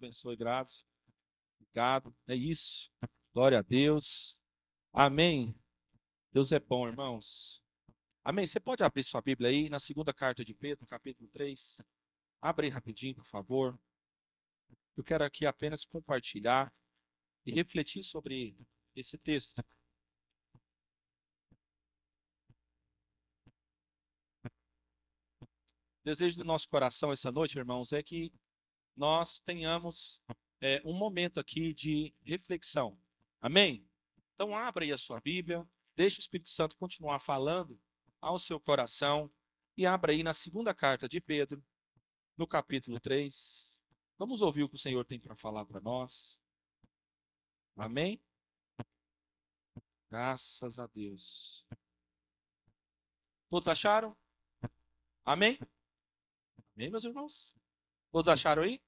abençoe, graças. Obrigado. É isso. Glória a Deus. Amém. Deus é bom, irmãos. Amém. Você pode abrir sua Bíblia aí na segunda carta de Pedro, capítulo 3. Abre aí rapidinho, por favor. Eu quero aqui apenas compartilhar e refletir sobre esse texto. O desejo do nosso coração essa noite, irmãos, é que nós tenhamos é, um momento aqui de reflexão. Amém? Então, abra aí a sua Bíblia, deixe o Espírito Santo continuar falando ao seu coração e abra aí na segunda carta de Pedro, no capítulo 3. Vamos ouvir o que o Senhor tem para falar para nós. Amém? Graças a Deus. Todos acharam? Amém? Amém, meus irmãos? Todos acharam aí?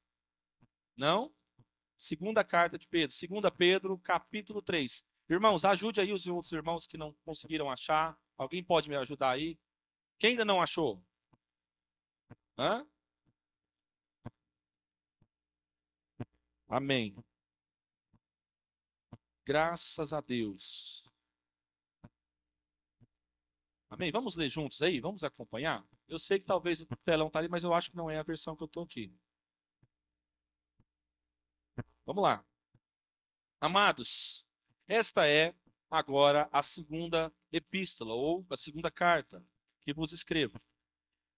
Não? Segunda carta de Pedro. Segunda Pedro, capítulo 3. Irmãos, ajude aí os outros irmãos que não conseguiram achar. Alguém pode me ajudar aí? Quem ainda não achou? Hã? Amém. Graças a Deus. Amém? Vamos ler juntos aí? Vamos acompanhar? Eu sei que talvez o telão está ali, mas eu acho que não é a versão que eu estou aqui. Vamos lá. Amados, esta é agora a segunda epístola, ou a segunda carta que vos escrevo.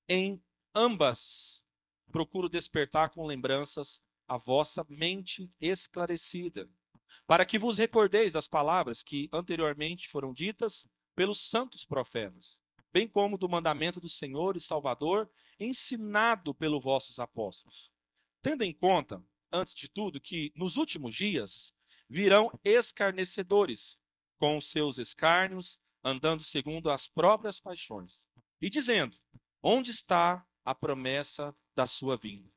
Em ambas, procuro despertar com lembranças a vossa mente esclarecida, para que vos recordeis das palavras que anteriormente foram ditas pelos santos profetas, bem como do mandamento do Senhor e Salvador, ensinado pelos vossos apóstolos. Tendo em conta, antes de tudo, que nos últimos dias virão escarnecedores, com os seus escárnios, andando segundo as próprias paixões, e dizendo: Onde está a promessa da sua vinda?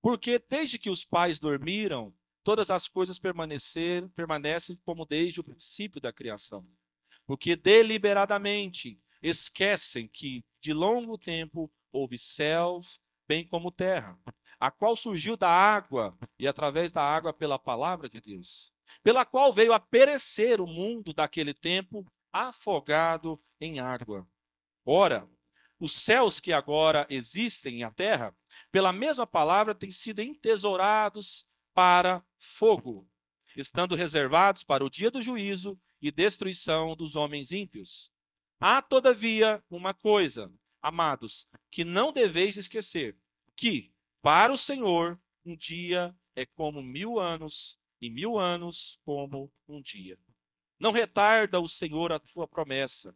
Porque desde que os pais dormiram, todas as coisas permaneceram, permanecem como desde o princípio da criação porque deliberadamente esquecem que de longo tempo houve céus, bem como terra, a qual surgiu da água e através da água pela palavra de Deus, pela qual veio a perecer o mundo daquele tempo afogado em água. Ora, os céus que agora existem e a terra, pela mesma palavra, têm sido entesourados para fogo, estando reservados para o dia do juízo e destruição dos homens ímpios. Há, todavia, uma coisa, amados, que não deveis esquecer: que, para o Senhor, um dia é como mil anos, e mil anos como um dia. Não retarda o Senhor a sua promessa,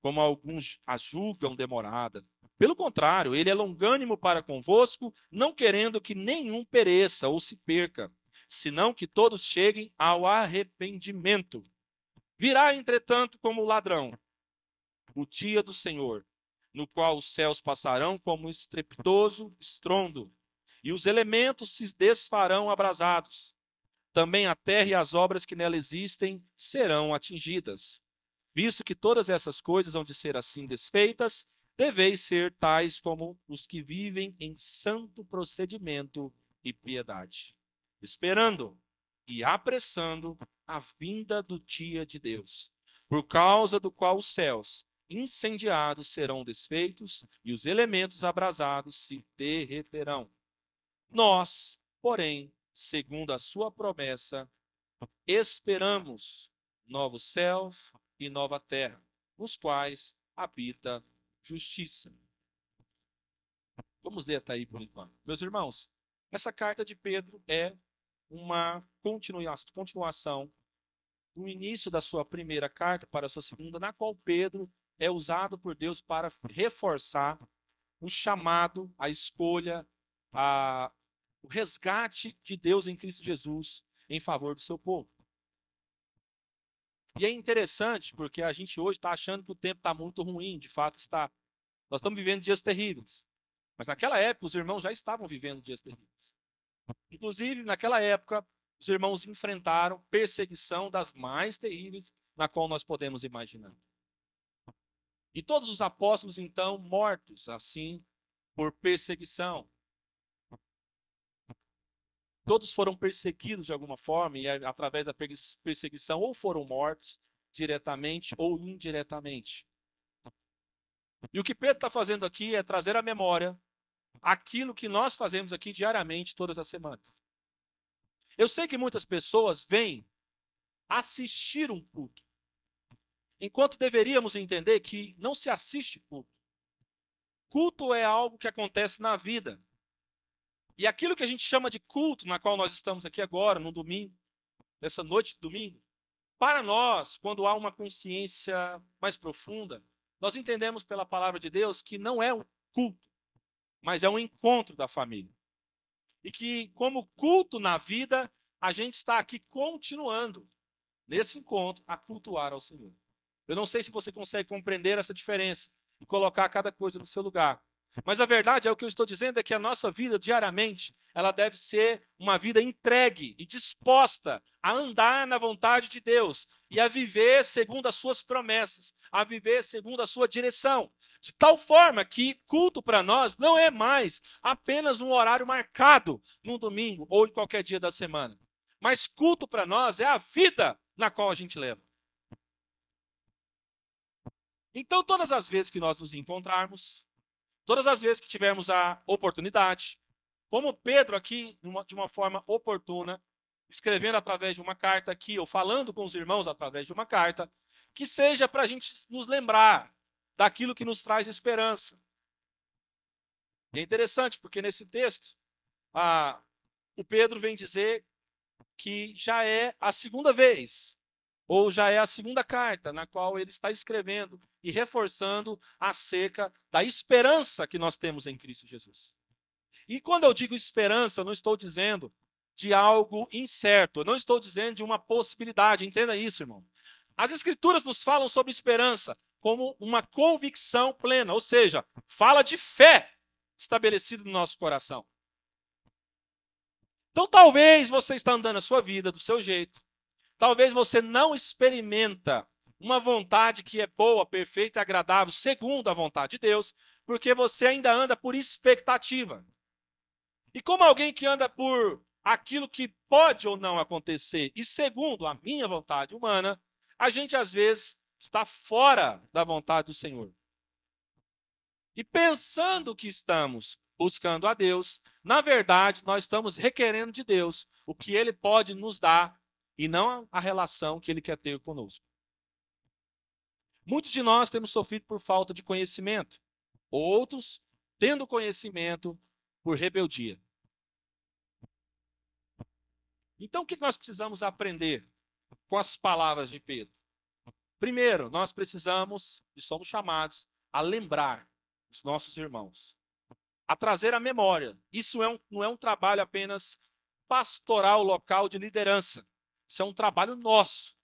como alguns a julgam demorada. Pelo contrário, ele é longânimo para convosco, não querendo que nenhum pereça ou se perca, senão que todos cheguem ao arrependimento. Virá, entretanto, como ladrão o dia do Senhor, no qual os céus passarão como estrepitoso estrondo, e os elementos se desfarão abrasados. Também a terra e as obras que nela existem serão atingidas. Visto que todas essas coisas vão de ser assim desfeitas, deveis ser tais como os que vivem em santo procedimento e piedade, esperando e apressando a vinda do dia de Deus, por causa do qual os céus incendiados serão desfeitos e os elementos abrasados se derreterão. Nós, porém, segundo a sua promessa, esperamos novos céus e nova terra, nos quais habita justiça. Vamos ler até aí por enquanto. Meus irmãos, essa carta de Pedro é uma continuação do início da sua primeira carta para a sua segunda, na qual Pedro é usado por Deus para reforçar o chamado, a escolha, a, o resgate de Deus em Cristo Jesus em favor do seu povo. E é interessante porque a gente hoje está achando que o tempo está muito ruim, de fato está. Nós estamos vivendo dias terríveis. Mas naquela época os irmãos já estavam vivendo dias terríveis. Inclusive, naquela época, os irmãos enfrentaram perseguição das mais terríveis na qual nós podemos imaginar. E todos os apóstolos, então, mortos assim por perseguição. Todos foram perseguidos de alguma forma, e através da perseguição, ou foram mortos diretamente ou indiretamente. E o que Pedro está fazendo aqui é trazer à memória aquilo que nós fazemos aqui diariamente, todas as semanas. Eu sei que muitas pessoas vêm assistir um culto, enquanto deveríamos entender que não se assiste culto. Culto é algo que acontece na vida. E aquilo que a gente chama de culto, na qual nós estamos aqui agora, no domingo, nessa noite de domingo, para nós, quando há uma consciência mais profunda, nós entendemos pela palavra de Deus que não é um culto, mas é um encontro da família. E que, como culto na vida, a gente está aqui continuando, nesse encontro, a cultuar ao Senhor. Eu não sei se você consegue compreender essa diferença e colocar cada coisa no seu lugar. Mas a verdade é o que eu estou dizendo é que a nossa vida diariamente, ela deve ser uma vida entregue e disposta a andar na vontade de Deus e a viver segundo as suas promessas, a viver segundo a sua direção. De tal forma que culto para nós não é mais apenas um horário marcado num domingo ou em qualquer dia da semana. Mas culto para nós é a vida na qual a gente leva. Então, todas as vezes que nós nos encontrarmos, todas as vezes que tivermos a oportunidade, como Pedro aqui, de uma forma oportuna, escrevendo através de uma carta aqui, ou falando com os irmãos através de uma carta, que seja para a gente nos lembrar daquilo que nos traz esperança. E é interessante, porque nesse texto, a, o Pedro vem dizer que já é a segunda vez ou já é a segunda carta na qual ele está escrevendo e reforçando acerca da esperança que nós temos em Cristo Jesus. E quando eu digo esperança, eu não estou dizendo de algo incerto, eu não estou dizendo de uma possibilidade, entenda isso, irmão. As Escrituras nos falam sobre esperança como uma convicção plena, ou seja, fala de fé estabelecida no nosso coração. Então, talvez você está andando a sua vida do seu jeito, Talvez você não experimenta uma vontade que é boa, perfeita e agradável, segundo a vontade de Deus, porque você ainda anda por expectativa. E como alguém que anda por aquilo que pode ou não acontecer, e segundo a minha vontade humana, a gente às vezes está fora da vontade do Senhor. E pensando que estamos buscando a Deus, na verdade, nós estamos requerendo de Deus o que ele pode nos dar e não a relação que ele quer ter conosco. Muitos de nós temos sofrido por falta de conhecimento, outros tendo conhecimento por rebeldia. Então, o que nós precisamos aprender com as palavras de Pedro? Primeiro, nós precisamos e somos chamados a lembrar os nossos irmãos, a trazer a memória. Isso é um, não é um trabalho apenas pastoral local de liderança. Isso é um trabalho nosso.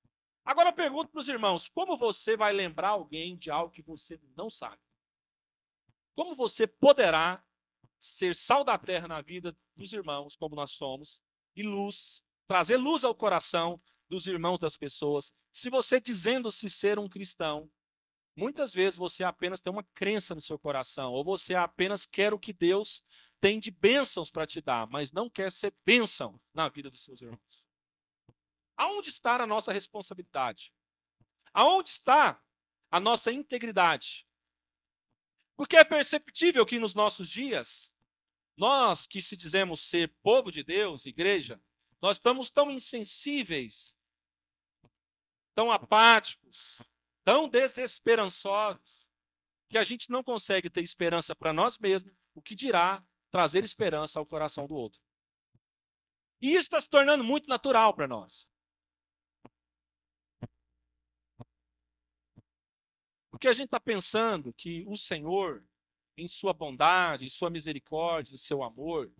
Agora eu pergunto para os irmãos: como você vai lembrar alguém de algo que você não sabe? Como você poderá ser sal da terra na vida dos irmãos, como nós somos, e luz, trazer luz ao coração dos irmãos das pessoas, se você dizendo-se ser um cristão, muitas vezes você apenas tem uma crença no seu coração, ou você apenas quer o que Deus tem de bênçãos para te dar, mas não quer ser bênção na vida dos seus irmãos. Aonde está a nossa responsabilidade? Aonde está a nossa integridade? Porque é perceptível que nos nossos dias, nós que se dizemos ser povo de Deus, igreja, nós estamos tão insensíveis, tão apáticos, tão desesperançosos, que a gente não consegue ter esperança para nós mesmos, o que dirá trazer esperança ao coração do outro. E isso está se tornando muito natural para nós. Porque a gente está pensando que o Senhor, em sua bondade, em sua misericórdia, em seu amor,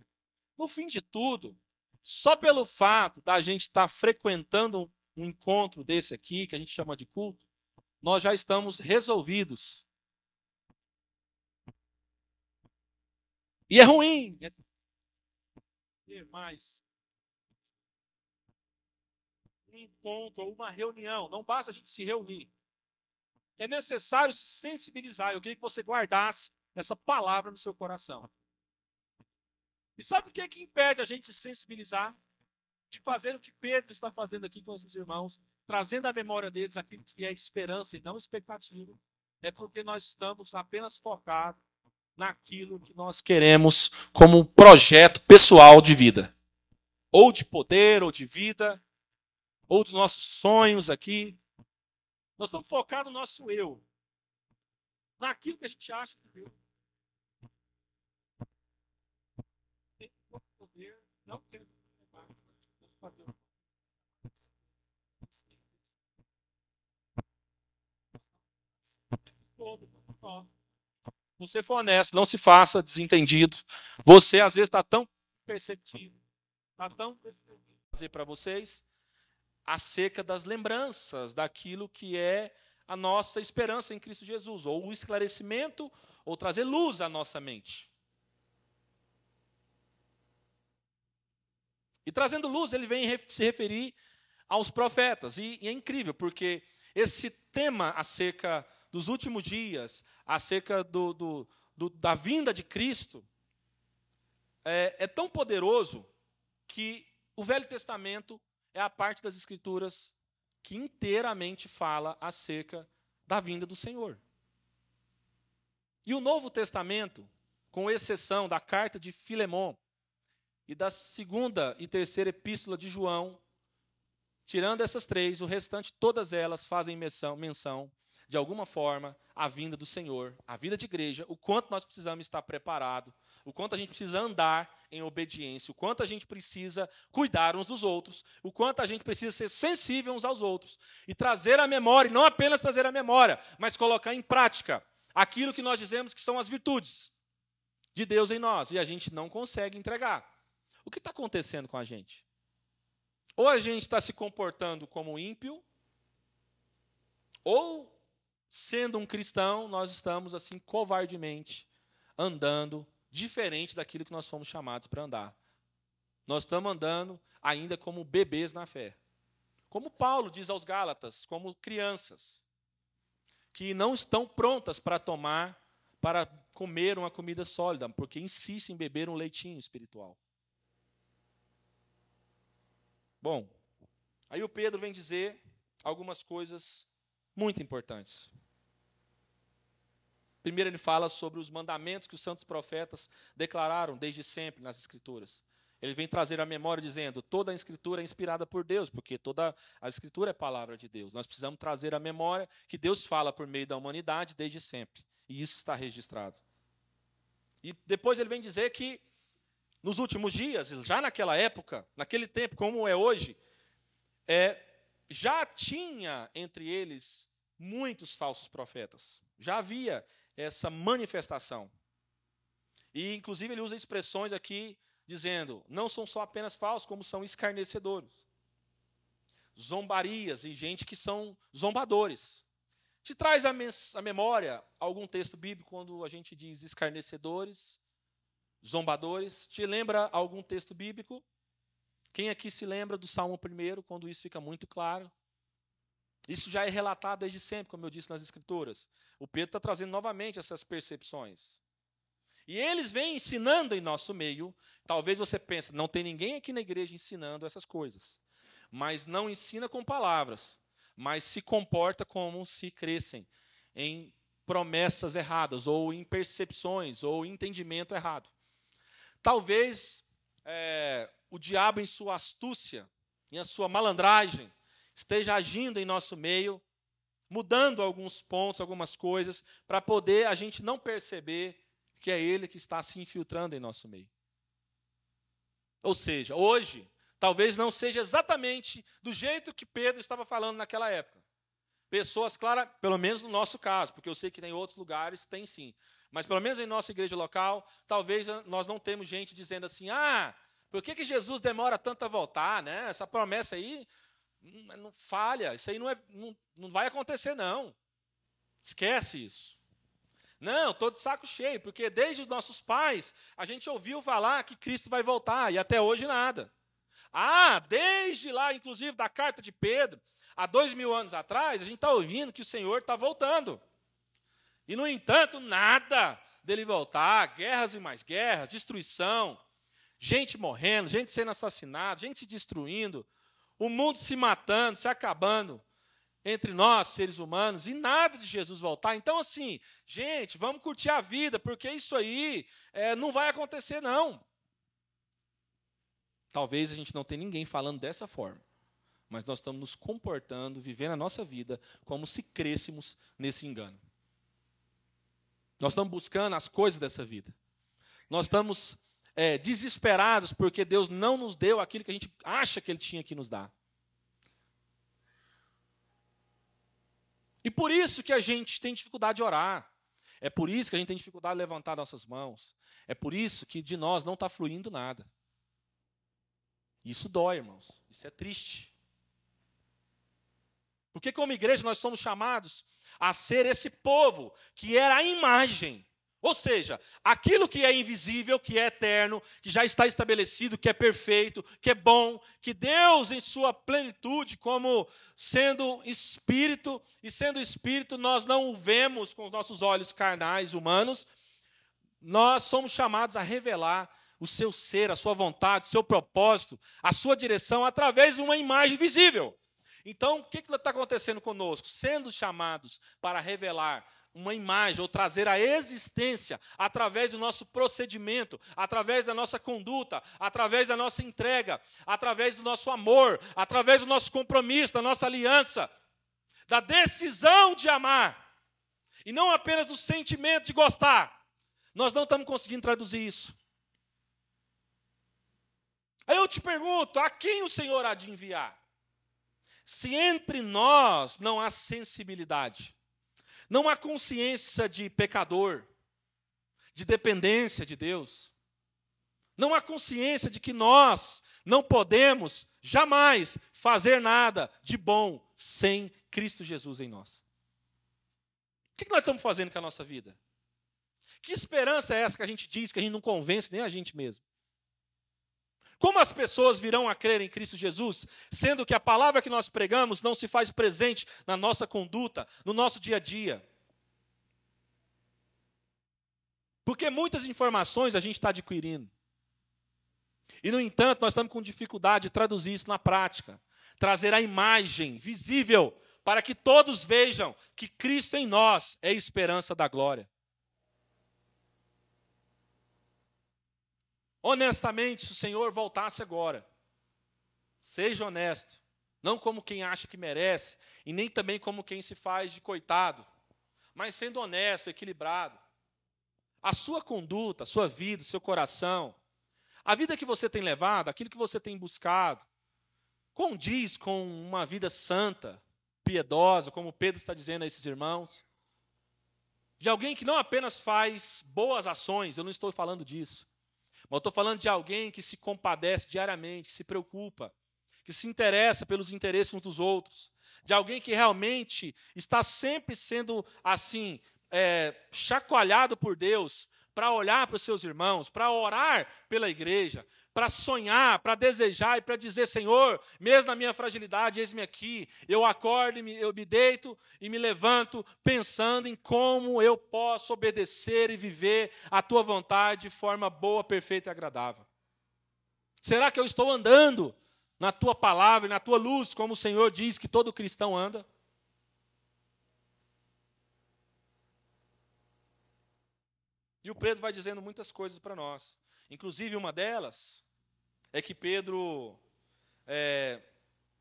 no fim de tudo, só pelo fato da gente estar tá frequentando um encontro desse aqui, que a gente chama de culto, nós já estamos resolvidos. E é ruim. É ter mais um encontro uma reunião. Não basta a gente se reunir é necessário se sensibilizar. Eu queria que você guardasse essa palavra no seu coração. E sabe o que é que impede a gente sensibilizar? De fazer o que Pedro está fazendo aqui com esses irmãos, trazendo à memória deles aquilo que é esperança e não expectativa. É porque nós estamos apenas focados naquilo que nós queremos como projeto pessoal de vida. Ou de poder, ou de vida, ou dos nossos sonhos aqui. Nós estamos focados no nosso eu. Naquilo que a gente acha que poder, não você for honesto, não se faça desentendido. Você às vezes está tão perceptivo, está tão fazer para vocês acerca das lembranças daquilo que é a nossa esperança em Cristo Jesus, ou o esclarecimento, ou trazer luz à nossa mente. E trazendo luz, ele vem se referir aos profetas. E, é incrível, porque esse tema acerca dos últimos dias, acerca do, do, do da vinda de Cristo, é, é tão poderoso que o Velho Testamento é a parte das Escrituras que inteiramente fala acerca da vinda do Senhor. E o Novo Testamento, com exceção da carta de Filemão e da segunda e terceira epístola de João, tirando essas três, o restante, todas elas fazem menção, menção de alguma forma, à vinda do Senhor, a vida de igreja, o quanto nós precisamos estar preparados, o quanto a gente precisa andar em obediência, o quanto a gente precisa cuidar uns dos outros, o quanto a gente precisa ser sensível uns aos outros e trazer a memória, e não apenas trazer a memória, mas colocar em prática aquilo que nós dizemos que são as virtudes de Deus em nós e a gente não consegue entregar. O que está acontecendo com a gente? Ou a gente está se comportando como ímpio, ou sendo um cristão, nós estamos assim covardemente andando diferente daquilo que nós fomos chamados para andar. Nós estamos andando ainda como bebês na fé. Como Paulo diz aos Gálatas, como crianças que não estão prontas para tomar, para comer uma comida sólida, porque insistem em beber um leitinho espiritual. Bom, aí o Pedro vem dizer algumas coisas muito importantes. Primeiro, ele fala sobre os mandamentos que os santos profetas declararam desde sempre nas Escrituras. Ele vem trazer a memória dizendo: toda a Escritura é inspirada por Deus, porque toda a Escritura é palavra de Deus. Nós precisamos trazer a memória que Deus fala por meio da humanidade desde sempre. E isso está registrado. E depois ele vem dizer que nos últimos dias, já naquela época, naquele tempo como é hoje, é, já tinha entre eles muitos falsos profetas. Já havia essa manifestação. E, inclusive, ele usa expressões aqui dizendo: não são só apenas falsos, como são escarnecedores. Zombarias e gente que são zombadores. Te traz a, memória algum texto bíblico quando a gente diz escarnecedores, zombadores? Te lembra algum texto bíblico? Quem aqui se lembra do Salmo 1, quando isso fica muito claro? Isso já é relatado desde sempre, como eu disse nas Escrituras. O Pedro está trazendo novamente essas percepções. E eles vêm ensinando em nosso meio. Talvez você pense, não tem ninguém aqui na igreja ensinando essas coisas. Mas não ensina com palavras, mas se comporta como se crescem em promessas erradas, ou em percepções, ou entendimento errado. Talvez é, o diabo, em sua astúcia, em sua malandragem, esteja agindo em nosso meio, mudando alguns pontos, algumas coisas, para poder a gente não perceber que é ele que está se infiltrando em nosso meio. Ou seja, hoje, talvez não seja exatamente do jeito que Pedro estava falando naquela época. Pessoas, claro, pelo menos no nosso caso, porque eu sei que tem outros lugares, tem sim. Mas pelo menos em nossa igreja local, talvez nós não temos gente dizendo assim: ah, por que, que Jesus demora tanto a voltar? Né? Essa promessa aí não, falha, isso aí não, é, não, não vai acontecer, não. Esquece isso. Não, estou de saco cheio, porque desde os nossos pais a gente ouviu falar que Cristo vai voltar e até hoje nada. Ah, desde lá, inclusive da carta de Pedro, há dois mil anos atrás, a gente está ouvindo que o Senhor está voltando. E, no entanto, nada dele voltar, guerras e mais guerras, destruição, gente morrendo, gente sendo assassinada, gente se destruindo, o mundo se matando, se acabando entre nós, seres humanos, e nada de Jesus voltar. Então, assim, gente, vamos curtir a vida, porque isso aí é, não vai acontecer, não. Talvez a gente não tenha ninguém falando dessa forma, mas nós estamos nos comportando, vivendo a nossa vida como se crêssemos nesse engano. Nós estamos buscando as coisas dessa vida. Nós estamos é, desesperados porque Deus não nos deu aquilo que a gente acha que Ele tinha que nos dar. E por isso que a gente tem dificuldade de orar. É por isso que a gente tem dificuldade de levantar nossas mãos. É por isso que de nós não está fluindo nada. Isso dói, irmãos. Isso é triste. Porque, como igreja, nós somos chamados a ser esse povo que era a imagem ou seja, aquilo que é invisível, que é eterno, que já está estabelecido, que é perfeito, que é bom, que Deus, em sua plenitude, como sendo espírito, e sendo espírito, nós não o vemos com os nossos olhos carnais, humanos, nós somos chamados a revelar o seu ser, a sua vontade, o seu propósito, a sua direção, através de uma imagem visível. Então, o que está acontecendo conosco? Sendo chamados para revelar uma imagem ou trazer a existência através do nosso procedimento, através da nossa conduta, através da nossa entrega, através do nosso amor, através do nosso compromisso, da nossa aliança, da decisão de amar, e não apenas do sentimento de gostar. Nós não estamos conseguindo traduzir isso. Aí eu te pergunto: a quem o Senhor há de enviar? Se entre nós não há sensibilidade, não há consciência de pecador, de dependência de Deus. Não há consciência de que nós não podemos jamais fazer nada de bom sem Cristo Jesus em nós. O que nós estamos fazendo com a nossa vida? Que esperança é essa que a gente diz que a gente não convence nem a gente mesmo? Como as pessoas virão a crer em Cristo Jesus, sendo que a palavra que nós pregamos não se faz presente na nossa conduta, no nosso dia a dia? Porque muitas informações a gente está adquirindo. E, no entanto, nós estamos com dificuldade de traduzir isso na prática. Trazer a imagem visível para que todos vejam que Cristo em nós é a esperança da glória. Honestamente, se o Senhor voltasse agora, seja honesto, não como quem acha que merece, e nem também como quem se faz de coitado, mas sendo honesto, equilibrado. A sua conduta, a sua vida, o seu coração, a vida que você tem levado, aquilo que você tem buscado, condiz com uma vida santa, piedosa, como Pedro está dizendo a esses irmãos? De alguém que não apenas faz boas ações, eu não estou falando disso, eu estou falando de alguém que se compadece diariamente, que se preocupa, que se interessa pelos interesses uns dos outros, de alguém que realmente está sempre sendo assim, é, chacoalhado por Deus para olhar para os seus irmãos, para orar pela igreja, para sonhar, para desejar e para dizer: Senhor, mesmo na minha fragilidade, eis-me aqui. Eu acordo, eu me deito e me levanto pensando em como eu posso obedecer e viver a tua vontade de forma boa, perfeita e agradável. Será que eu estou andando na tua palavra e na tua luz, como o Senhor diz que todo cristão anda? E o Pedro vai dizendo muitas coisas para nós. Inclusive, uma delas é que Pedro, é,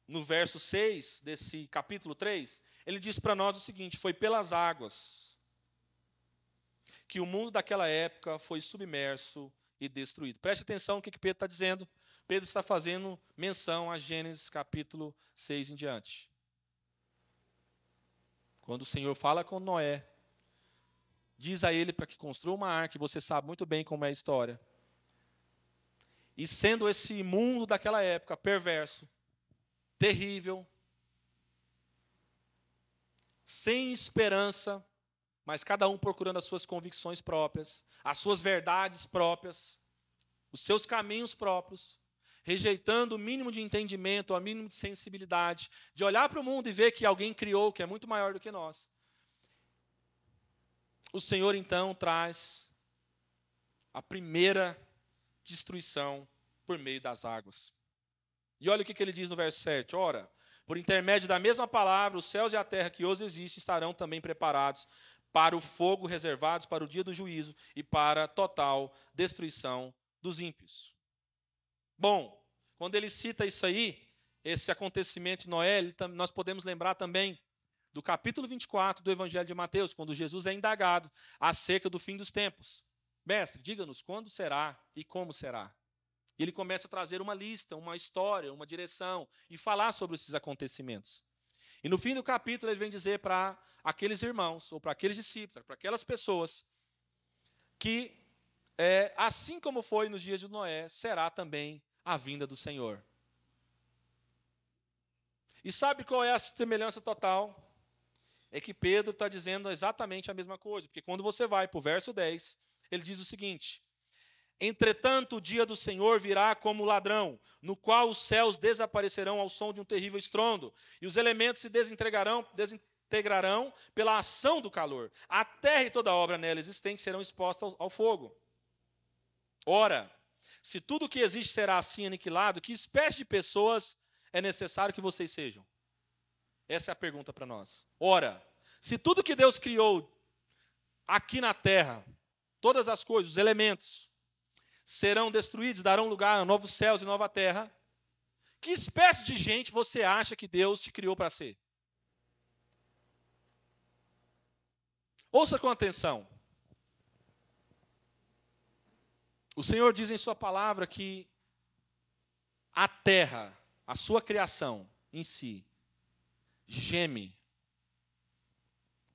no verso 6 desse capítulo 3, ele diz para nós o seguinte: Foi pelas águas que o mundo daquela época foi submerso e destruído. Preste atenção no que, que Pedro está dizendo. Pedro está fazendo menção a Gênesis capítulo 6 em diante. Quando o Senhor fala com Noé, diz a ele para que construa uma arca, e você sabe muito bem como é a história. E sendo esse mundo daquela época perverso, terrível, sem esperança, mas cada um procurando as suas convicções próprias, as suas verdades próprias, os seus caminhos próprios, rejeitando o mínimo de entendimento, o mínimo de sensibilidade, de olhar para o mundo e ver que alguém criou que é muito maior do que nós. O Senhor então traz a primeira destruição por meio das águas. E olha o que, ele diz no verso 7. Ora, por intermédio da mesma palavra, os céus e a terra que hoje existem estarão também preparados para o fogo, reservados para o dia do juízo e para a total destruição dos ímpios. Bom, quando ele cita isso aí, esse acontecimento de Noé, nós podemos lembrar também do capítulo 24 do Evangelho de Mateus, quando Jesus é indagado acerca do fim dos tempos. Mestre, diga-nos quando será e como será. E ele começa a trazer uma lista, uma história, uma direção e falar sobre esses acontecimentos. E no fim do capítulo ele vem dizer para aqueles irmãos, ou para aqueles discípulos, para aquelas pessoas, que é, assim como foi nos dias de Noé, será também a vinda do Senhor. E sabe qual é a semelhança total? É que Pedro está dizendo exatamente a mesma coisa. Porque quando você vai para o verso 10, ele diz o seguinte: Entretanto, o dia do Senhor virá como ladrão, no qual os céus desaparecerão ao som de um terrível estrondo, e os elementos se desintegrarão, desintegrarão pela ação do calor. A terra e toda a obra nela existente serão expostas ao, ao fogo. Ora, se tudo o que existe será assim aniquilado, que espécie de pessoas é necessário que vocês sejam? Essa é a pergunta para nós. Ora, se tudo que Deus criou aqui na terra, todas as coisas, os elementos, serão destruídos, darão lugar a novos céus e nova terra, que espécie de gente você acha que Deus te criou para ser? Ouça com atenção. O Senhor diz em Sua palavra que a terra a sua criação em si geme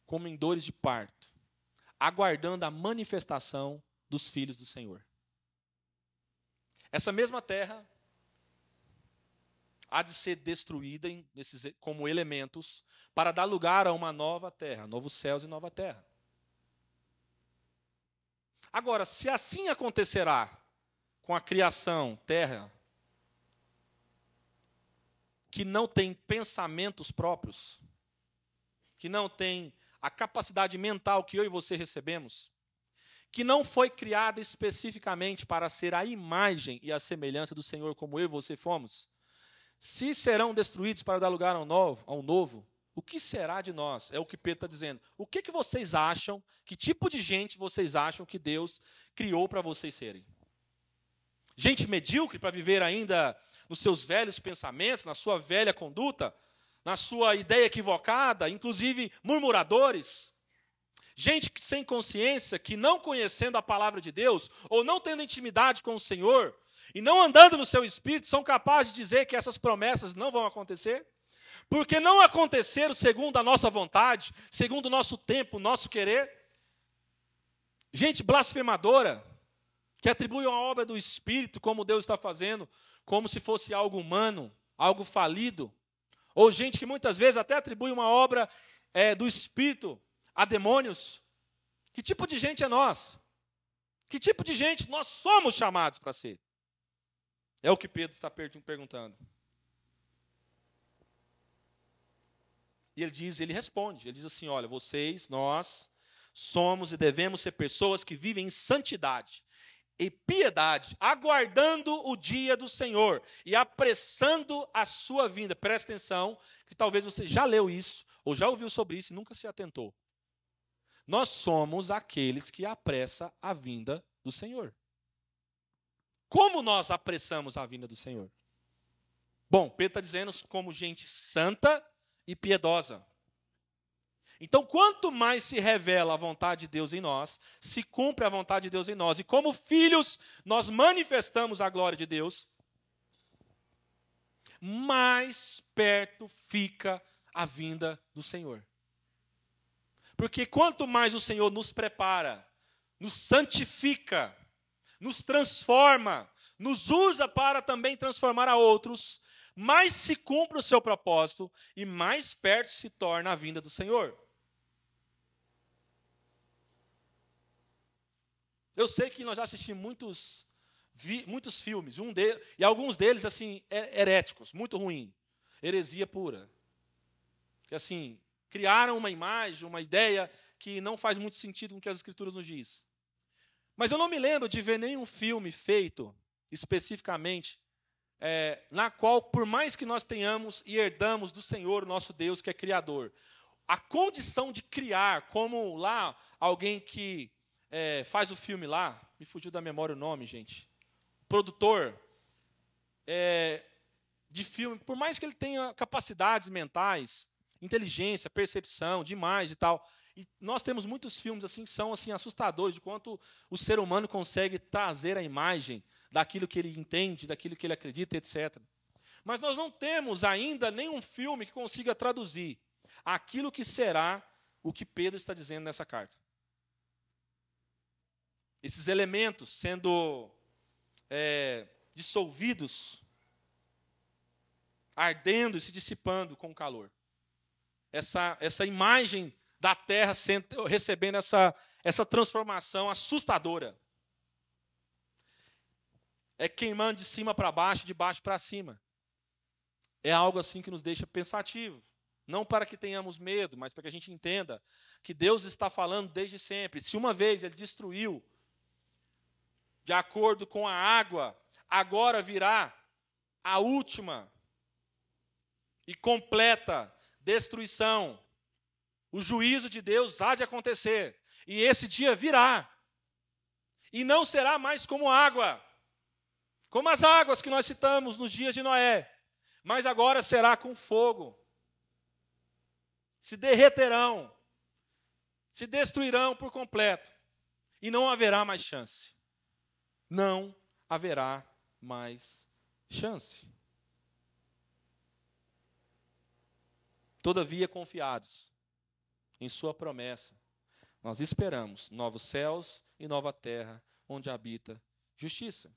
como em dores de parto, aguardando a manifestação dos filhos do Senhor. Essa mesma terra há de ser destruída em, nesses, como elementos para dar lugar a uma nova terra, novos céus e nova terra. Agora, se assim acontecerá com a criação, terra, que não tem pensamentos próprios, que não tem a capacidade mental que eu e você recebemos, que não foi criada especificamente para ser a imagem e a semelhança do Senhor como eu e você fomos, se serão destruídos para dar lugar ao novo, ao novo, o que será de nós? É o que Pedro está dizendo. O que, que vocês acham? Que tipo de gente vocês acham que Deus criou para vocês serem? Gente medíocre para viver ainda nos seus velhos pensamentos, na sua velha conduta, na sua ideia equivocada, inclusive murmuradores. Gente sem consciência, que não conhecendo a palavra de Deus, ou não tendo intimidade com o Senhor, e não andando no seu espírito, são capazes de dizer que essas promessas não vão acontecer? Porque não aconteceram segundo a nossa vontade, segundo o nosso tempo, o nosso querer. Gente blasfemadora, que atribui a obra do Espírito, como Deus está fazendo, como se fosse algo humano, algo falido. Ou gente que muitas vezes até atribui uma obra é, do Espírito a demônios. Que tipo de gente é nós? Que tipo de gente nós somos chamados para ser? É o que Pedro está perguntando. E ele diz, ele responde, ele diz assim: olha, vocês, nós, somos e devemos ser pessoas que vivem em santidade e piedade, aguardando o dia do Senhor e apressando a sua vinda. Presta atenção, que talvez você já leu isso, ou já ouviu sobre isso e nunca se atentou. Nós somos aqueles que apressa a vinda do Senhor. Como nós apressamos a vinda do Senhor? Bom, Pedro está dizendo como gente santa e piedosa. Então, quanto mais se revela a vontade de Deus em nós, se cumpre a vontade de Deus em nós, e como filhos nós manifestamos a glória de Deus, mais perto fica a vinda do Senhor. Porque quanto mais o Senhor nos prepara, nos santifica, nos transforma, nos usa para também transformar a outros, mais se cumpre o seu propósito e mais perto se torna a vinda do Senhor. Eu sei que nós já assistimos muitos, vi, muitos filmes, um de, e alguns deles, assim, heréticos, muito ruim. Heresia pura. Que, assim, criaram uma imagem, uma ideia que não faz muito sentido com o que as Escrituras nos diz. Mas eu não me lembro de ver nenhum filme feito especificamente, é, na qual, por mais que nós tenhamos e herdamos do Senhor, nosso Deus, que é Criador, a condição de criar, como lá alguém que é, faz o filme lá, me fugiu da memória o nome, gente, produtor é, de filme, por mais que ele tenha capacidades mentais, inteligência, percepção, demais e tal, e nós temos muitos filmes assim que são assim assustadores de quanto o ser humano consegue trazer a imagem daquilo que ele entende, daquilo que ele acredita, etc. Mas nós não temos ainda nenhum filme que consiga traduzir aquilo que será o que Pedro está dizendo nessa carta. Esses elementos sendo é, dissolvidos, ardendo e se dissipando com o calor. Essa, essa imagem da terra sendo, recebendo essa, essa transformação assustadora é queimando de cima para baixo, de baixo para cima. É algo assim que nos deixa pensativo. Não para que tenhamos medo, mas para que a gente entenda que Deus está falando desde sempre. Se uma vez Ele destruiu, de acordo com a água, agora virá a última e completa destruição. O juízo de Deus há de acontecer. E esse dia virá. E não será mais como água como as águas que nós citamos nos dias de Noé, mas agora será com fogo. Se derreterão, se destruirão por completo, e não haverá mais chance. Não haverá mais chance. Todavia, confiados em Sua promessa, nós esperamos novos céus e nova terra, onde habita justiça.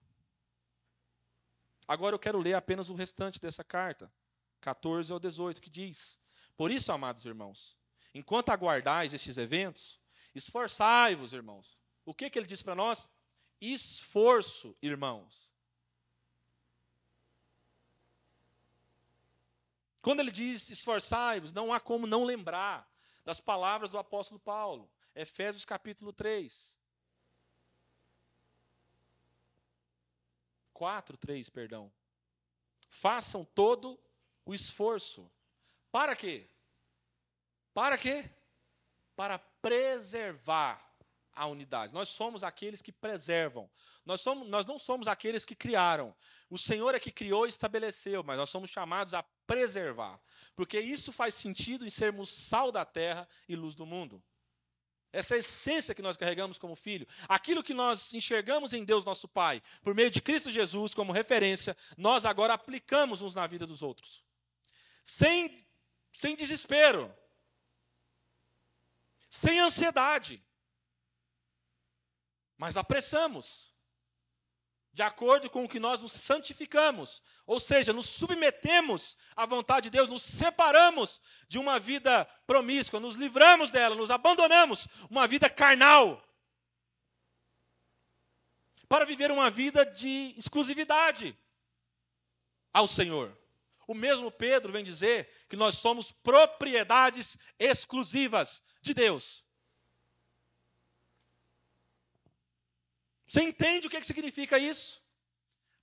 Agora eu quero ler apenas o restante dessa carta, 14 ao 18, que diz: Por isso, amados irmãos, enquanto aguardais estes eventos, esforçai-vos, irmãos. O que, que ele diz para nós? Esforço, irmãos. Quando ele diz esforçai-vos, não há como não lembrar das palavras do apóstolo Paulo. Efésios capítulo 3. 4, 3, perdão. Façam todo o esforço. Para quê? Para quê? Para preservar a unidade. Nós somos aqueles que preservam. Nós, somos, nós não somos aqueles que criaram. O Senhor é que criou e estabeleceu, mas nós somos chamados a preservar. Porque isso faz sentido em sermos sal da terra e luz do mundo. Essa essência que nós carregamos como filho, aquilo que nós enxergamos em Deus, nosso Pai, por meio de Cristo Jesus como referência, nós agora aplicamos uns na vida dos outros. Sem, sem desespero, sem ansiedade, mas apressamos de acordo com o que nós nos santificamos, ou seja, nos submetemos à vontade de Deus, nos separamos de uma vida promíscua, nos livramos dela, nos abandonamos uma vida carnal, para viver uma vida de exclusividade ao Senhor. O mesmo Pedro vem dizer que nós somos propriedades exclusivas de Deus. Você entende o que, que significa isso?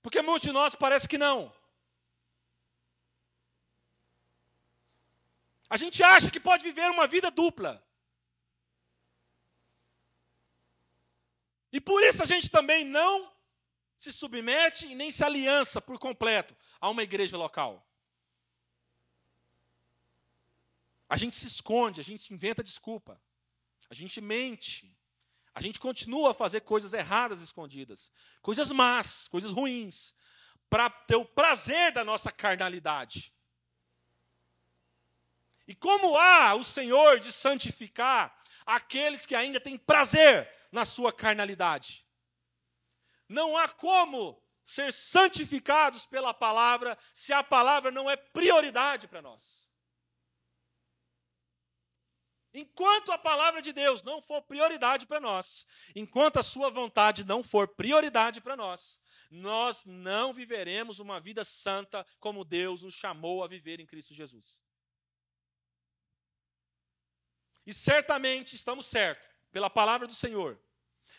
Porque muitos de nós parece que não. A gente acha que pode viver uma vida dupla. E por isso a gente também não se submete e nem se aliança por completo a uma igreja local. A gente se esconde, a gente inventa desculpa, a gente mente, a gente continua a fazer coisas erradas escondidas, coisas más, coisas ruins, para ter o prazer da nossa carnalidade. E como há o Senhor de santificar aqueles que ainda têm prazer na sua carnalidade? Não há como ser santificados pela palavra se a palavra não é prioridade para nós. Enquanto a palavra de Deus não for prioridade para nós, enquanto a sua vontade não for prioridade para nós, nós não viveremos uma vida santa como Deus nos chamou a viver em Cristo Jesus. E certamente estamos certos, pela palavra do Senhor,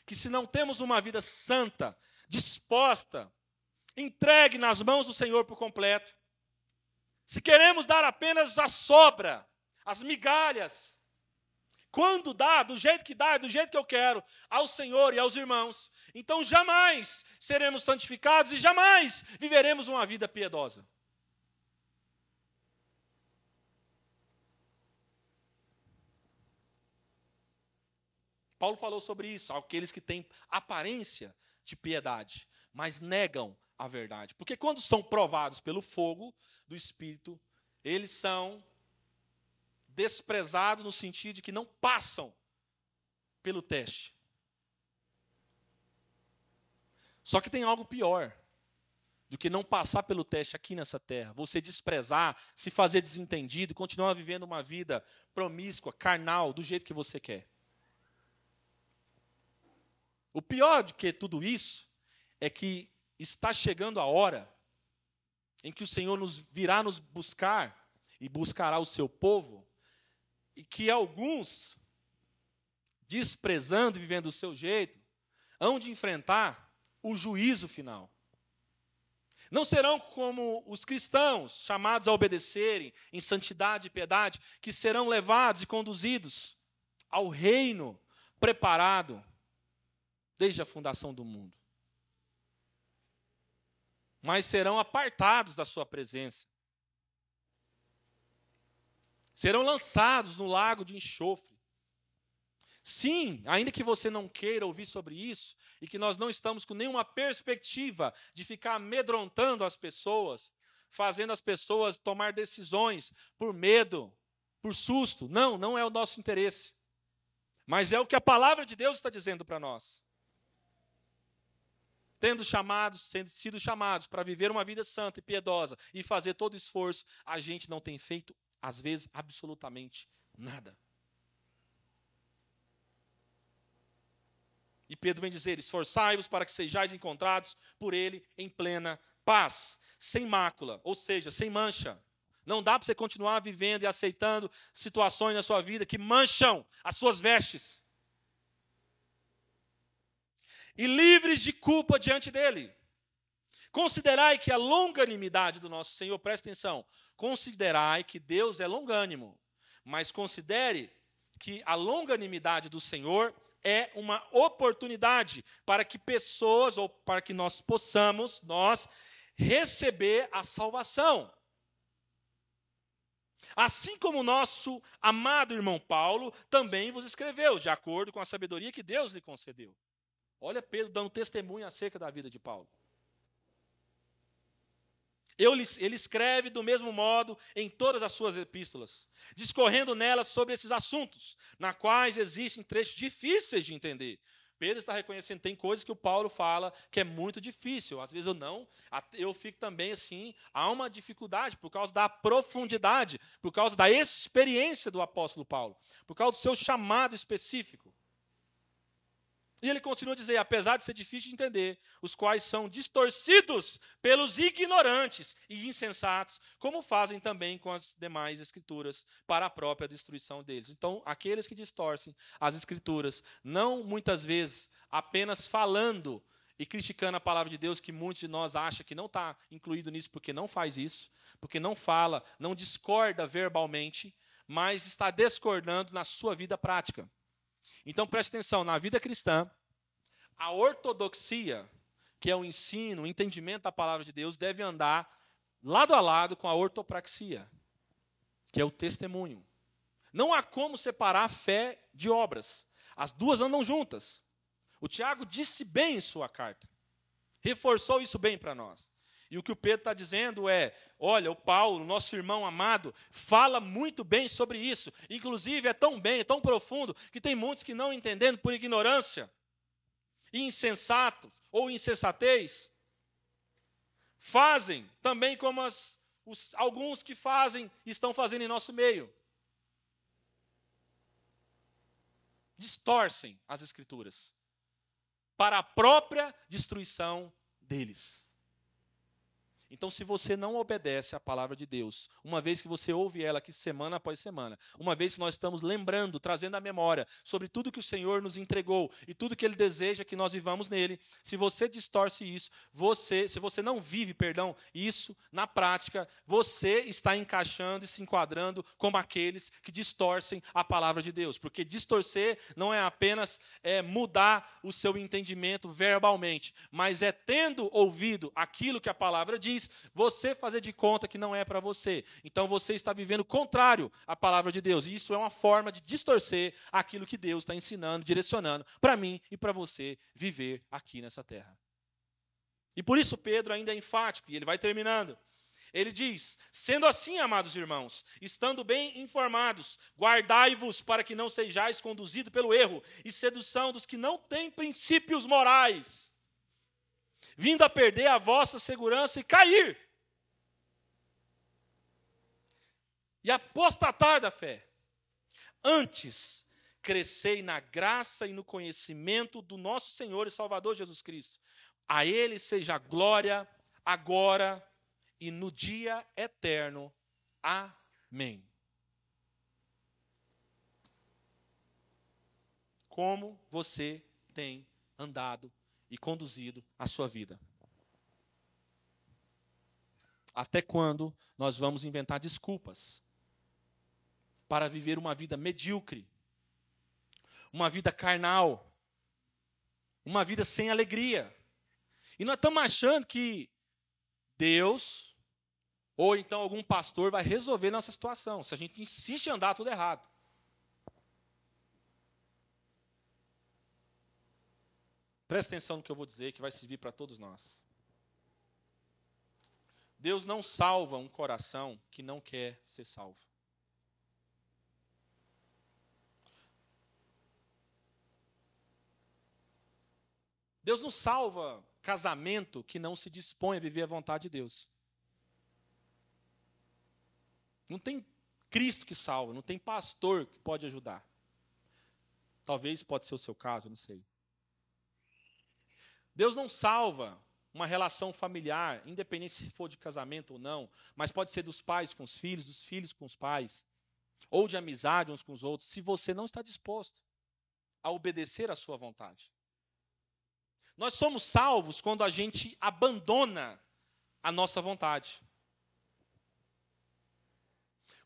que se não temos uma vida santa, disposta entregue nas mãos do Senhor por completo, se queremos dar apenas a sobra, as migalhas, quando dá, do jeito que dá, do jeito que eu quero, ao Senhor e aos irmãos, então jamais seremos santificados e jamais viveremos uma vida piedosa. Paulo falou sobre isso, aqueles que têm aparência de piedade, mas negam a verdade. Porque quando são provados pelo fogo do Espírito, eles são desprezados no sentido de que não passam pelo teste. Só que tem algo pior do que não passar pelo teste aqui nessa terra. Você desprezar, se fazer desentendido e continuar vivendo uma vida promíscua, carnal, do jeito que você quer. O pior do que tudo isso é que está chegando a hora em que o Senhor nos virá nos buscar e buscará o seu povo, e que alguns, desprezando e vivendo do seu jeito, hão de enfrentar o juízo final. Não serão como os cristãos, chamados a obedecerem em santidade e piedade, que serão levados e conduzidos ao reino preparado desde a fundação do mundo. Mas serão apartados da sua presença. Serão lançados no lago de enxofre. Sim, ainda que você não queira ouvir sobre isso, e que nós não estamos com nenhuma perspectiva de ficar amedrontando as pessoas, fazendo as pessoas tomar decisões por medo, por susto. Não, não é o nosso interesse. Mas é o que a palavra de Deus está dizendo para nós tendo chamados, sendo sido chamados para viver uma vida santa e piedosa e fazer todo esforço, a gente não tem feito, às vezes, absolutamente nada. E Pedro vem dizer: esforçai-vos para que sejais encontrados por ele em plena paz, sem mácula, ou seja, sem mancha. Não dá para você continuar vivendo e aceitando situações na sua vida que mancham as suas vestes e livres de culpa diante dele. Considerai que a longanimidade do nosso Senhor, presta atenção, considerai que Deus é longânimo, mas considere que a longanimidade do Senhor é uma oportunidade para que pessoas, ou para que nós possamos, nós, receber a salvação. Assim como o nosso amado irmão Paulo também vos escreveu, de acordo com a sabedoria que Deus lhe concedeu. Olha Pedro dando testemunho acerca da vida de Paulo. Ele escreve do mesmo modo em todas as suas epístolas, discorrendo nelas sobre esses assuntos, na quais existem trechos difíceis de entender. Pedro está reconhecendo tem coisas que o Paulo fala que é muito difícil. Às vezes eu não, eu fico também assim, há uma dificuldade por causa da profundidade, por causa da experiência do apóstolo Paulo, por causa do seu chamado específico. E ele continua a dizer: apesar de ser difícil de entender, os quais são distorcidos pelos ignorantes e insensatos, como fazem também com as demais escrituras, para a própria destruição deles. Então, aqueles que distorcem as escrituras, não muitas vezes apenas falando e criticando a palavra de Deus, que muitos de nós acham que não está incluído nisso porque não faz isso, porque não fala, não discorda verbalmente, mas está discordando na sua vida prática. Então preste atenção, na vida cristã, a ortodoxia, que é o ensino, o entendimento da palavra de Deus, deve andar lado a lado com a ortopraxia, que é o testemunho. Não há como separar fé de obras. As duas andam juntas. O Tiago disse bem em sua carta. Reforçou isso bem para nós. E o que o Pedro está dizendo é: olha, o Paulo, nosso irmão amado, fala muito bem sobre isso. Inclusive, é tão bem, é tão profundo, que tem muitos que não entendendo por ignorância, insensatos ou insensatez, fazem também como as, os, alguns que fazem estão fazendo em nosso meio. Distorcem as Escrituras para a própria destruição deles. Então, se você não obedece à palavra de Deus, uma vez que você ouve ela aqui semana após semana, uma vez que nós estamos lembrando, trazendo à memória sobre tudo que o Senhor nos entregou e tudo que Ele deseja que nós vivamos nele, se você distorce isso, você, se você não vive, perdão, isso na prática, você está encaixando e se enquadrando como aqueles que distorcem a palavra de Deus, porque distorcer não é apenas é, mudar o seu entendimento verbalmente, mas é tendo ouvido aquilo que a palavra diz você fazer de conta que não é para você. Então você está vivendo contrário à palavra de Deus. E isso é uma forma de distorcer aquilo que Deus está ensinando, direcionando para mim e para você viver aqui nessa terra. E por isso Pedro ainda é enfático, e ele vai terminando. Ele diz: Sendo assim, amados irmãos, estando bem informados, guardai-vos para que não sejais conduzidos pelo erro e sedução dos que não têm princípios morais vindo a perder a vossa segurança e cair. E apostatar da fé. Antes, crescei na graça e no conhecimento do nosso Senhor e Salvador Jesus Cristo. A Ele seja glória, agora e no dia eterno. Amém. Como você tem andado e conduzido a sua vida. Até quando nós vamos inventar desculpas para viver uma vida medíocre, uma vida carnal, uma vida sem alegria? E nós estamos achando que Deus ou então algum pastor vai resolver nossa situação, se a gente insiste em andar tudo errado. Presta atenção no que eu vou dizer, que vai servir para todos nós. Deus não salva um coração que não quer ser salvo. Deus não salva casamento que não se dispõe a viver a vontade de Deus. Não tem Cristo que salva, não tem pastor que pode ajudar. Talvez pode ser o seu caso, não sei. Deus não salva uma relação familiar, independente se for de casamento ou não, mas pode ser dos pais com os filhos, dos filhos com os pais, ou de amizade uns com os outros, se você não está disposto a obedecer à sua vontade. Nós somos salvos quando a gente abandona a nossa vontade.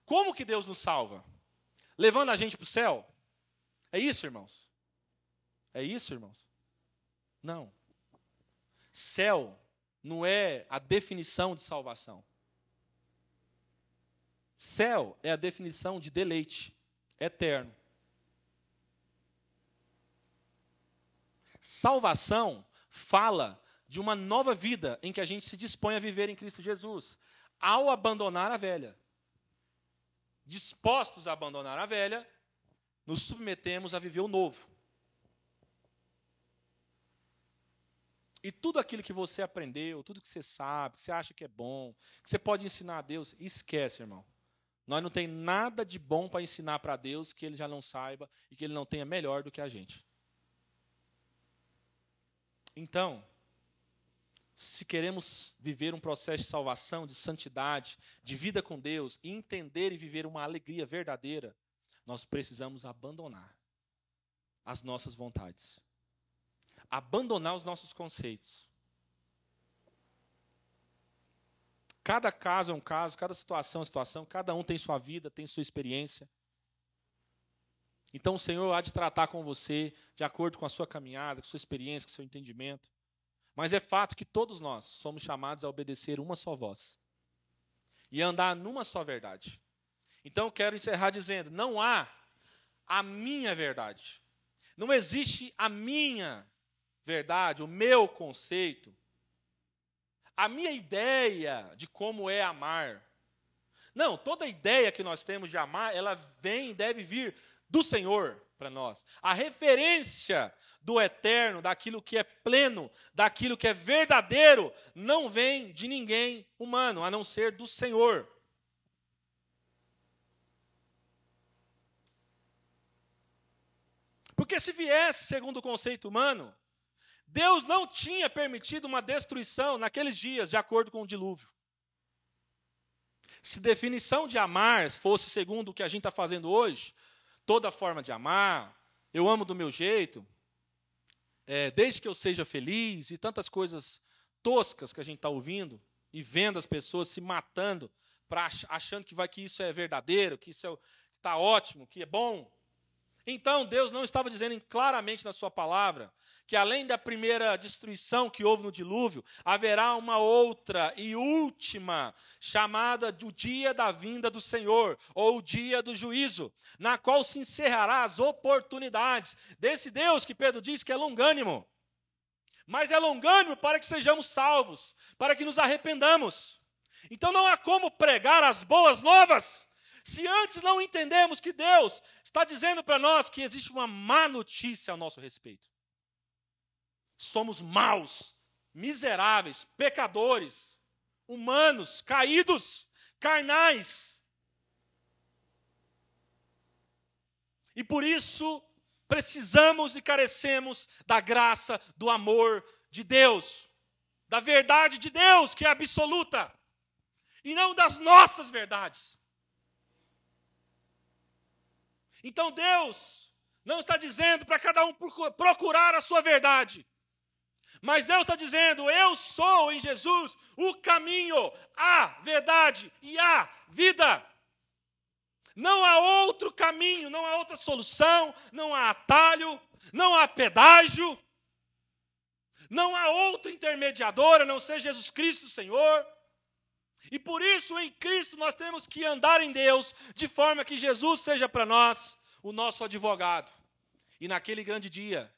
Como que Deus nos salva? Levando a gente para o céu? É isso, irmãos? É isso, irmãos? Não. Céu não é a definição de salvação. Céu é a definição de deleite eterno. Salvação fala de uma nova vida em que a gente se dispõe a viver em Cristo Jesus, ao abandonar a velha. Dispostos a abandonar a velha, nos submetemos a viver o novo. E tudo aquilo que você aprendeu, tudo que você sabe, que você acha que é bom, que você pode ensinar a Deus, esquece, irmão. Nós não tem nada de bom para ensinar para Deus que ele já não saiba e que ele não tenha melhor do que a gente. Então, se queremos viver um processo de salvação, de santidade, de vida com Deus, e entender e viver uma alegria verdadeira, nós precisamos abandonar as nossas vontades abandonar os nossos conceitos. Cada caso é um caso, cada situação é uma situação, cada um tem sua vida, tem sua experiência. Então o Senhor há de tratar com você de acordo com a sua caminhada, com a sua experiência, com o seu entendimento. Mas é fato que todos nós somos chamados a obedecer uma só voz e andar numa só verdade. Então eu quero encerrar dizendo: não há a minha verdade. Não existe a minha verdade, o meu conceito, a minha ideia de como é amar. Não, toda ideia que nós temos de amar, ela vem e deve vir do Senhor para nós. A referência do eterno, daquilo que é pleno, daquilo que é verdadeiro, não vem de ninguém humano, a não ser do Senhor. Porque se viesse segundo o conceito humano, Deus não tinha permitido uma destruição naqueles dias, de acordo com o dilúvio. Se definição de amar fosse segundo o que a gente está fazendo hoje, toda forma de amar, eu amo do meu jeito, é, desde que eu seja feliz e tantas coisas toscas que a gente está ouvindo e vendo as pessoas se matando, pra, achando que, vai, que isso é verdadeiro, que isso está é, ótimo, que é bom. Então, Deus não estava dizendo claramente na sua palavra que além da primeira destruição que houve no dilúvio, haverá uma outra e última, chamada do dia da vinda do Senhor, ou o dia do juízo, na qual se encerrará as oportunidades desse Deus que Pedro diz que é longânimo. Mas é longânimo para que sejamos salvos, para que nos arrependamos. Então não há como pregar as boas novas se antes não entendemos que Deus está dizendo para nós que existe uma má notícia ao nosso respeito. Somos maus, miseráveis, pecadores, humanos, caídos, carnais. E por isso precisamos e carecemos da graça, do amor de Deus, da verdade de Deus, que é absoluta, e não das nossas verdades. Então Deus não está dizendo para cada um procurar a sua verdade. Mas Deus está dizendo: Eu sou em Jesus o caminho, a verdade e a vida. Não há outro caminho, não há outra solução, não há atalho, não há pedágio, não há outro intermediador a não ser Jesus Cristo, Senhor. E por isso, em Cristo, nós temos que andar em Deus, de forma que Jesus seja para nós o nosso advogado. E naquele grande dia,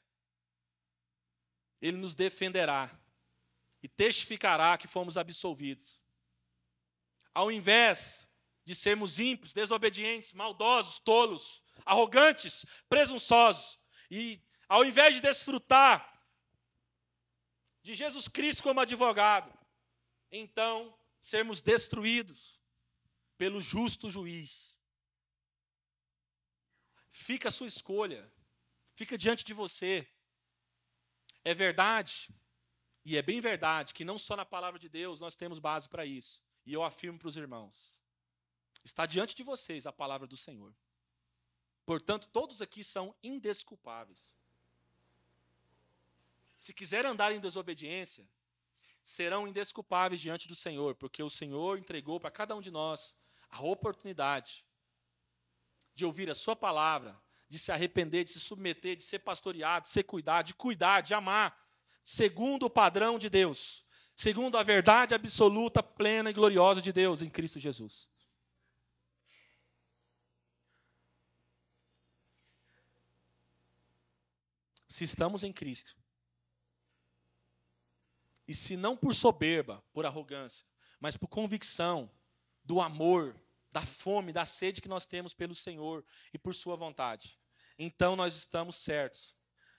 ele nos defenderá e testificará que fomos absolvidos. Ao invés de sermos ímpios, desobedientes, maldosos, tolos, arrogantes, presunçosos, e ao invés de desfrutar de Jesus Cristo como advogado, então sermos destruídos pelo justo juiz. Fica a sua escolha, fica diante de você. É verdade, e é bem verdade, que não só na palavra de Deus nós temos base para isso. E eu afirmo para os irmãos: está diante de vocês a palavra do Senhor. Portanto, todos aqui são indesculpáveis. Se quiserem andar em desobediência, serão indesculpáveis diante do Senhor, porque o Senhor entregou para cada um de nós a oportunidade de ouvir a Sua palavra, de se arrepender, de se submeter, de ser pastoreado, de ser cuidado, de cuidar, de amar, segundo o padrão de Deus, segundo a verdade absoluta, plena e gloriosa de Deus em Cristo Jesus. Se estamos em Cristo, e se não por soberba, por arrogância, mas por convicção do amor, da fome, da sede que nós temos pelo Senhor e por Sua vontade, então nós estamos certos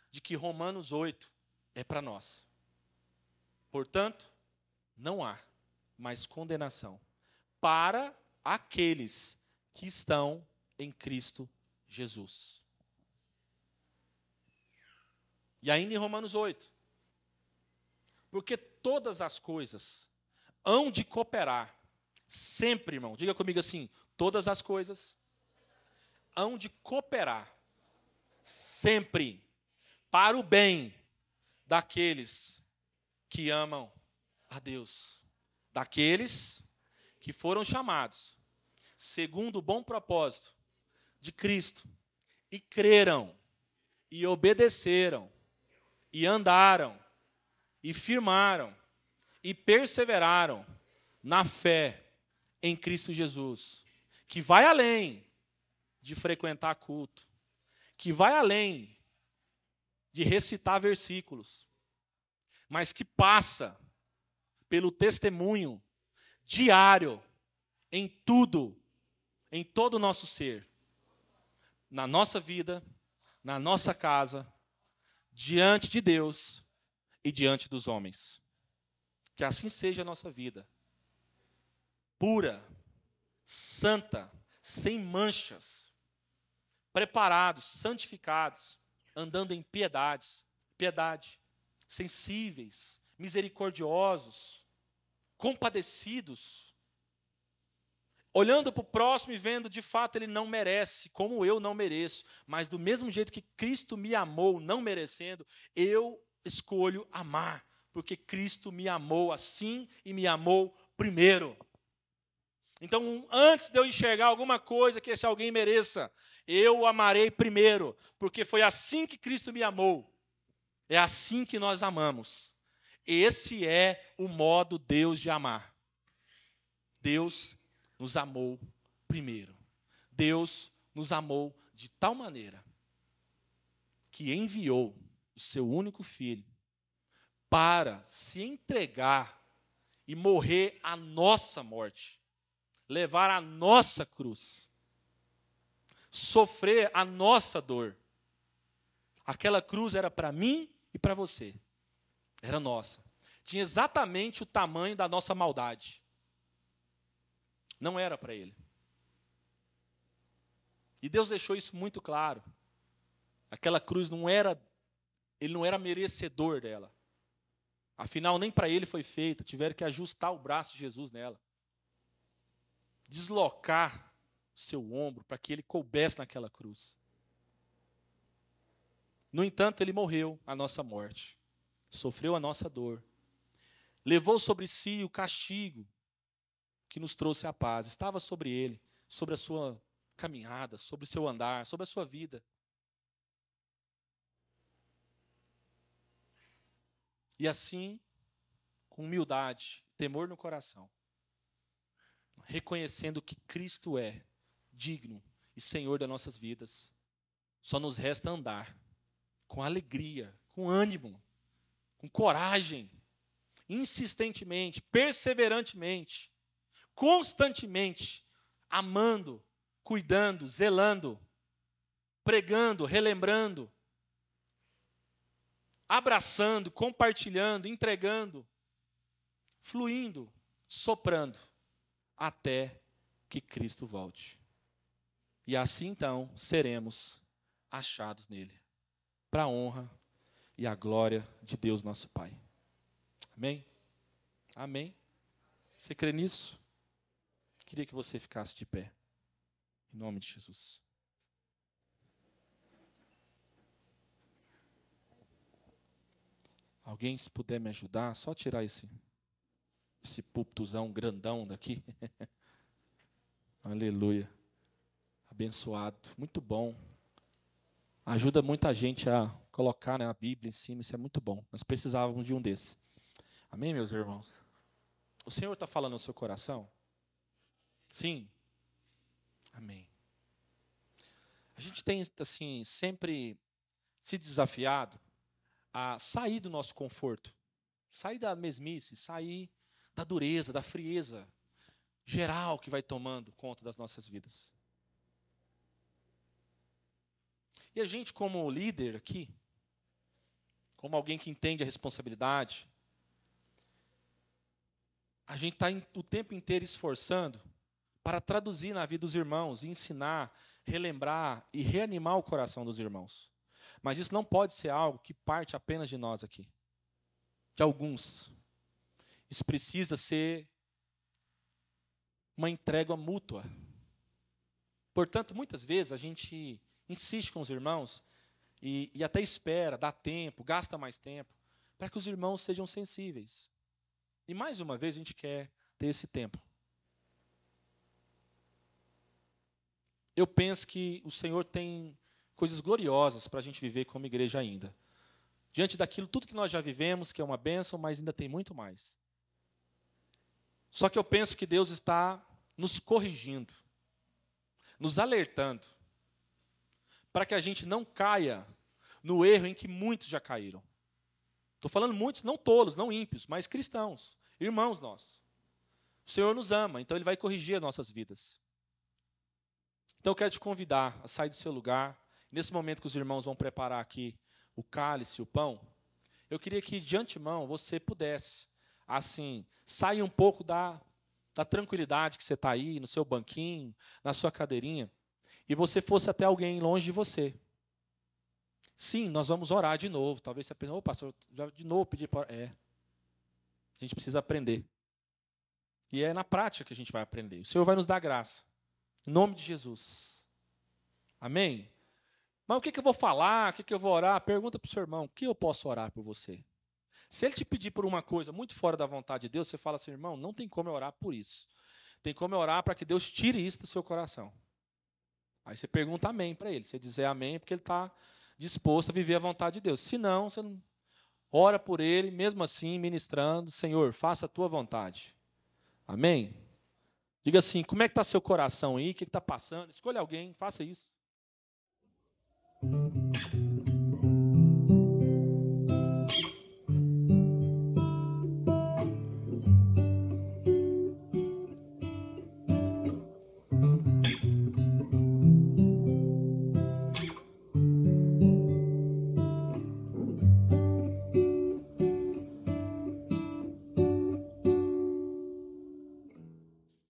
de que Romanos 8 é para nós. Portanto, não há mais condenação para aqueles que estão em Cristo Jesus. E ainda em Romanos 8, porque todas as coisas hão de cooperar. Sempre, irmão. Diga comigo assim: todas as coisas hão de cooperar. Sempre. Para o bem daqueles que amam a Deus. Daqueles que foram chamados segundo o bom propósito de Cristo e creram e obedeceram e andaram e firmaram e perseveraram na fé em Cristo Jesus, que vai além de frequentar culto, que vai além de recitar versículos, mas que passa pelo testemunho diário em tudo, em todo o nosso ser, na nossa vida, na nossa casa, diante de Deus e diante dos homens. Que assim seja a nossa vida. Pura, santa, sem manchas, preparados, santificados, andando em piedades, piedade, sensíveis, misericordiosos, compadecidos, olhando para o próximo e vendo de fato ele não merece, como eu não mereço, mas do mesmo jeito que Cristo me amou, não merecendo, eu escolho amar, porque Cristo me amou assim e me amou primeiro. Então, antes de eu enxergar alguma coisa que esse alguém mereça, eu o amarei primeiro, porque foi assim que Cristo me amou. É assim que nós amamos. Esse é o modo Deus de amar. Deus nos amou primeiro. Deus nos amou de tal maneira que enviou o seu único filho para se entregar e morrer a nossa morte, levar a nossa cruz, sofrer a nossa dor. Aquela cruz era para mim e para você. Era nossa. Tinha exatamente o tamanho da nossa maldade. Não era para ele. E Deus deixou isso muito claro. Aquela cruz não era, ele não era merecedor dela. Afinal, nem para ele foi feita. Tiveram que ajustar o braço de Jesus nela. Deslocar o seu ombro para que ele coubesse naquela cruz. No entanto, ele morreu a nossa morte. Sofreu a nossa dor. Levou sobre si o castigo que nos trouxe a paz. Estava sobre ele, sobre a sua caminhada, sobre o seu andar, sobre a sua vida. E assim, com humildade, temor no coração, reconhecendo que Cristo é digno e Senhor das nossas vidas, só nos resta andar com alegria, com ânimo, com coragem, insistentemente, perseverantemente, constantemente amando, cuidando, zelando, pregando, relembrando, abraçando, compartilhando, entregando, fluindo, soprando, até que Cristo volte. E assim então seremos achados nele, para a honra e a glória de Deus nosso Pai. Amém? Amém? Você crê nisso? Queria que você ficasse de pé. Em nome de Jesus. Alguém, se puder me ajudar, só tirar esse, esse púlpitozão grandão daqui. Aleluia. Abençoado. Muito bom. Ajuda muita gente a colocar né, a Bíblia em cima. Isso é muito bom. Nós precisávamos de um desse. Amém, meus irmãos? O Senhor está falando no seu coração? Sim. Amém. A gente tem assim sempre se desafiado a sair do nosso conforto, sair da mesmice, sair da dureza, da frieza geral que vai tomando conta das nossas vidas. E a gente, como líder aqui, como alguém que entende a responsabilidade, a gente está o tempo inteiro esforçando para traduzir na vida dos irmãos, ensinar, relembrar e reanimar o coração dos irmãos. Mas isso não pode ser algo que parte apenas de nós aqui, de alguns. Isso precisa ser uma entrega mútua. Portanto, muitas vezes a gente insiste com os irmãos e, e até espera, dá tempo, gasta mais tempo, para que os irmãos sejam sensíveis. E mais uma vez a gente quer ter esse tempo. eu penso que o Senhor tem coisas gloriosas para a gente viver como igreja ainda. Diante daquilo, tudo que nós já vivemos, que é uma bênção, mas ainda tem muito mais. Só que eu penso que Deus está nos corrigindo, nos alertando, para que a gente não caia no erro em que muitos já caíram. Estou falando muitos, não tolos, não ímpios, mas cristãos, irmãos nossos. O Senhor nos ama, então Ele vai corrigir as nossas vidas. Então eu quero te convidar a sair do seu lugar. Nesse momento que os irmãos vão preparar aqui o cálice, o pão, eu queria que de antemão você pudesse, assim, sair um pouco da, da tranquilidade que você está aí, no seu banquinho, na sua cadeirinha, e você fosse até alguém longe de você. Sim, nós vamos orar de novo. Talvez você pense, ô pastor, já de novo pedir para. É. A gente precisa aprender. E é na prática que a gente vai aprender. O Senhor vai nos dar graça. Em nome de Jesus. Amém? Mas o que, que eu vou falar? O que, que eu vou orar? Pergunta para o seu irmão: o que eu posso orar por você? Se ele te pedir por uma coisa muito fora da vontade de Deus, você fala assim, irmão, não tem como eu orar por isso. Tem como eu orar para que Deus tire isso do seu coração. Aí você pergunta amém para ele. Você dizer amém é porque ele está disposto a viver a vontade de Deus. Se não, você não ora por ele, mesmo assim, ministrando, Senhor, faça a tua vontade. Amém? Diga assim, como é que está seu coração aí? O que está passando? Escolha alguém, faça isso. Música